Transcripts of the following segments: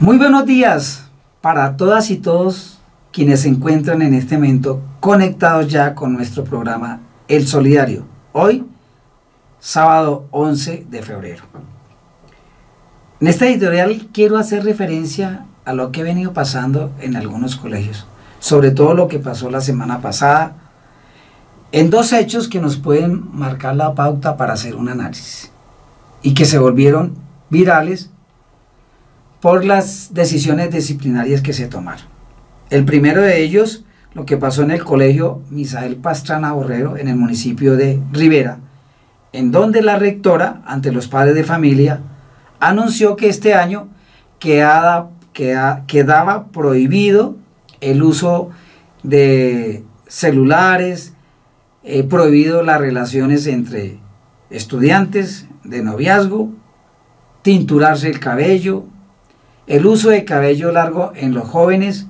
Muy buenos días para todas y todos quienes se encuentran en este momento conectados ya con nuestro programa El Solidario. Hoy, sábado 11 de febrero. En esta editorial quiero hacer referencia a lo que ha venido pasando en algunos colegios, sobre todo lo que pasó la semana pasada, en dos hechos que nos pueden marcar la pauta para hacer un análisis y que se volvieron virales por las decisiones disciplinarias que se tomaron. El primero de ellos, lo que pasó en el colegio Misael Pastrana Borrero en el municipio de Rivera, en donde la rectora, ante los padres de familia, anunció que este año quedaba, prohibido el uso de celulares, eh, prohibido las relaciones entre estudiantes de noviazgo, tinturarse el cabello, el uso de cabello largo en los jóvenes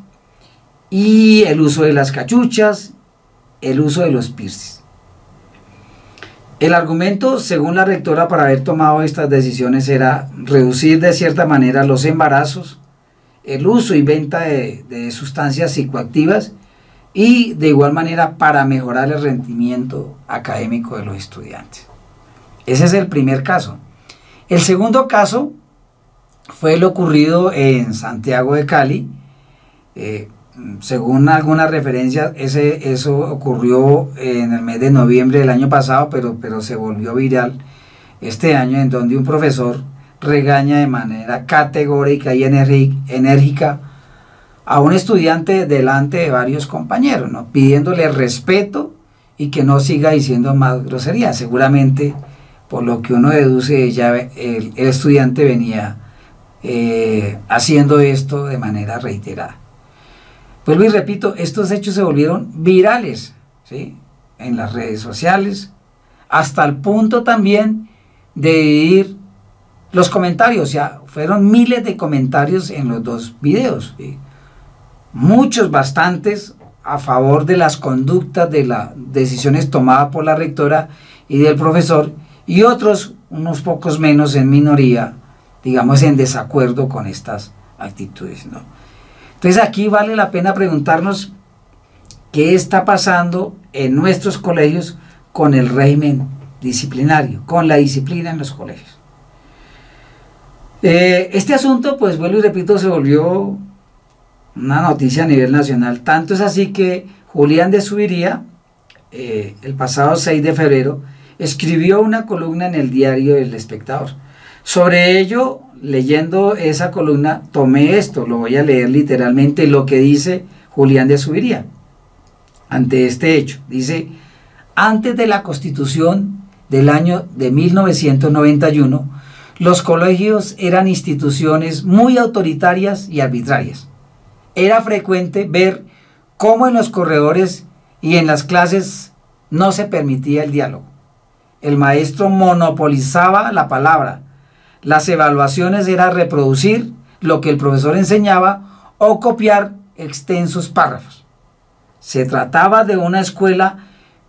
y el uso de las cachuchas, el uso de los piercings. El argumento, según la rectora, para haber tomado estas decisiones era reducir de cierta manera los embarazos, el uso y venta de, de sustancias psicoactivas y de igual manera para mejorar el rendimiento académico de los estudiantes. Ese es el primer caso. El segundo caso fue lo ocurrido en Santiago de Cali. Eh, según algunas referencias, eso ocurrió en el mes de noviembre del año pasado, pero, pero se volvió viral este año, en donde un profesor regaña de manera categórica y enérgica a un estudiante delante de varios compañeros, pidiéndole respeto y que no siga diciendo más groserías. Seguramente, por lo que uno deduce, ya el estudiante venía eh, haciendo esto de manera reiterada. Vuelvo y repito, estos hechos se volvieron virales ¿sí? en las redes sociales, hasta el punto también de ir los comentarios, sea, fueron miles de comentarios en los dos videos, muchos, bastantes, a favor de las conductas, de las decisiones tomadas por la rectora y del profesor, y otros, unos pocos menos en minoría, digamos, en desacuerdo con estas actitudes. ¿no? Entonces aquí vale la pena preguntarnos qué está pasando en nuestros colegios con el régimen disciplinario, con la disciplina en los colegios. Eh, este asunto, pues vuelvo y repito, se volvió una noticia a nivel nacional. Tanto es así que Julián de Subiría, eh, el pasado 6 de febrero, escribió una columna en el diario El Espectador sobre ello, leyendo esa columna, tomé esto, lo voy a leer literalmente, lo que dice Julián de Subiría ante este hecho. Dice, antes de la constitución del año de 1991, los colegios eran instituciones muy autoritarias y arbitrarias. Era frecuente ver cómo en los corredores y en las clases no se permitía el diálogo. El maestro monopolizaba la palabra, las evaluaciones era reproducir lo que el profesor enseñaba o copiar extensos párrafos. Se trataba de una escuela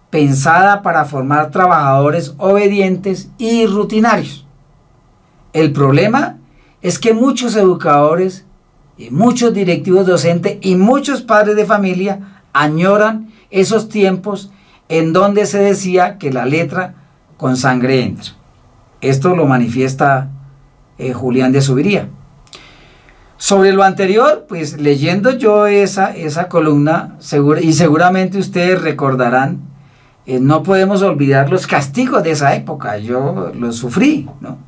pensada para formar trabajadores obedientes y rutinarios. El problema es que muchos educadores muchos directivos docentes y muchos padres de familia añoran esos tiempos en donde se decía que la letra con sangre entra. Esto lo manifiesta eh, Julián de Subiría. Sobre lo anterior, pues leyendo yo esa, esa columna, y seguramente ustedes recordarán, eh, no podemos olvidar los castigos de esa época, yo los sufrí, ¿no?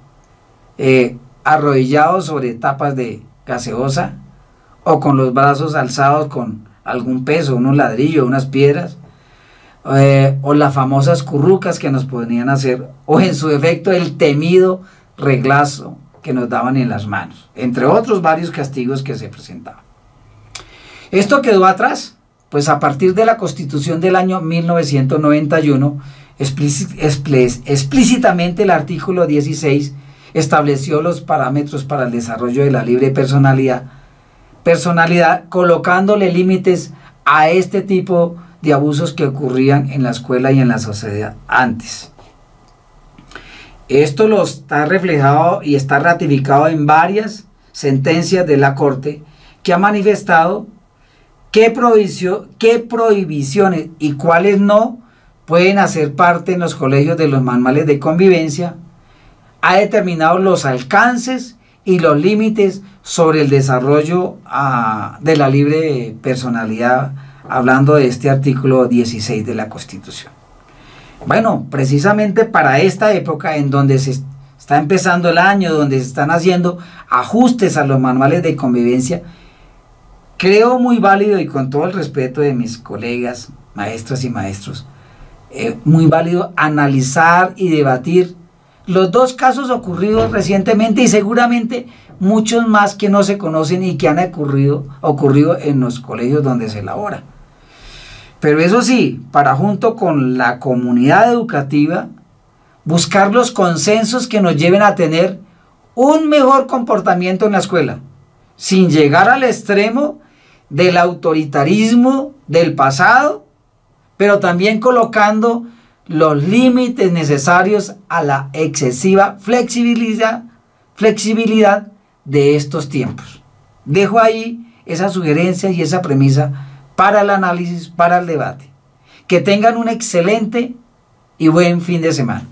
Eh, arrodillado sobre tapas de gaseosa o con los brazos alzados con algún peso, unos ladrillos, unas piedras, o las famosas currucas que nos podían hacer, o en su efecto el temido reglazo que nos daban en las manos, entre otros varios castigos que se presentaban. Esto quedó atrás, pues a partir de la constitución del año 1991, explícitamente el artículo 16 estableció los parámetros para el desarrollo de la libre personalidad, personalidad colocándole límites a este tipo de abusos que ocurrían en la escuela y en la sociedad antes. Esto lo está reflejado y está ratificado en varias sentencias de la Corte que ha manifestado qué, prohibiciones y cuáles no pueden hacer parte en los colegios de los manuales de convivencia, ha determinado los alcances y los límites sobre el desarrollo ah, de la libre personalidad, hablando de este artículo 16 de la Constitución. Bueno, precisamente para esta época en donde se está empezando el año, donde se están haciendo ajustes a los manuales de convivencia, creo muy válido y con todo el respeto de mis colegas, maestras y maestros, eh, muy válido analizar y debatir los dos casos ocurridos recientemente y seguramente muchos más que no se conocen y que han ocurrido, ocurrido en los colegios donde se elabora. Pero eso sí, para junto con la comunidad educativa, buscar los consensos que nos lleven a tener un mejor comportamiento en la escuela, sin llegar al extremo del autoritarismo del pasado, pero también colocando los límites necesarios a la excesiva flexibilidad, flexibilidad de estos tiempos. Dejo ahí esa sugerencia y esa premisa para el análisis, para el debate. Que tengan un excelente y buen fin de semana.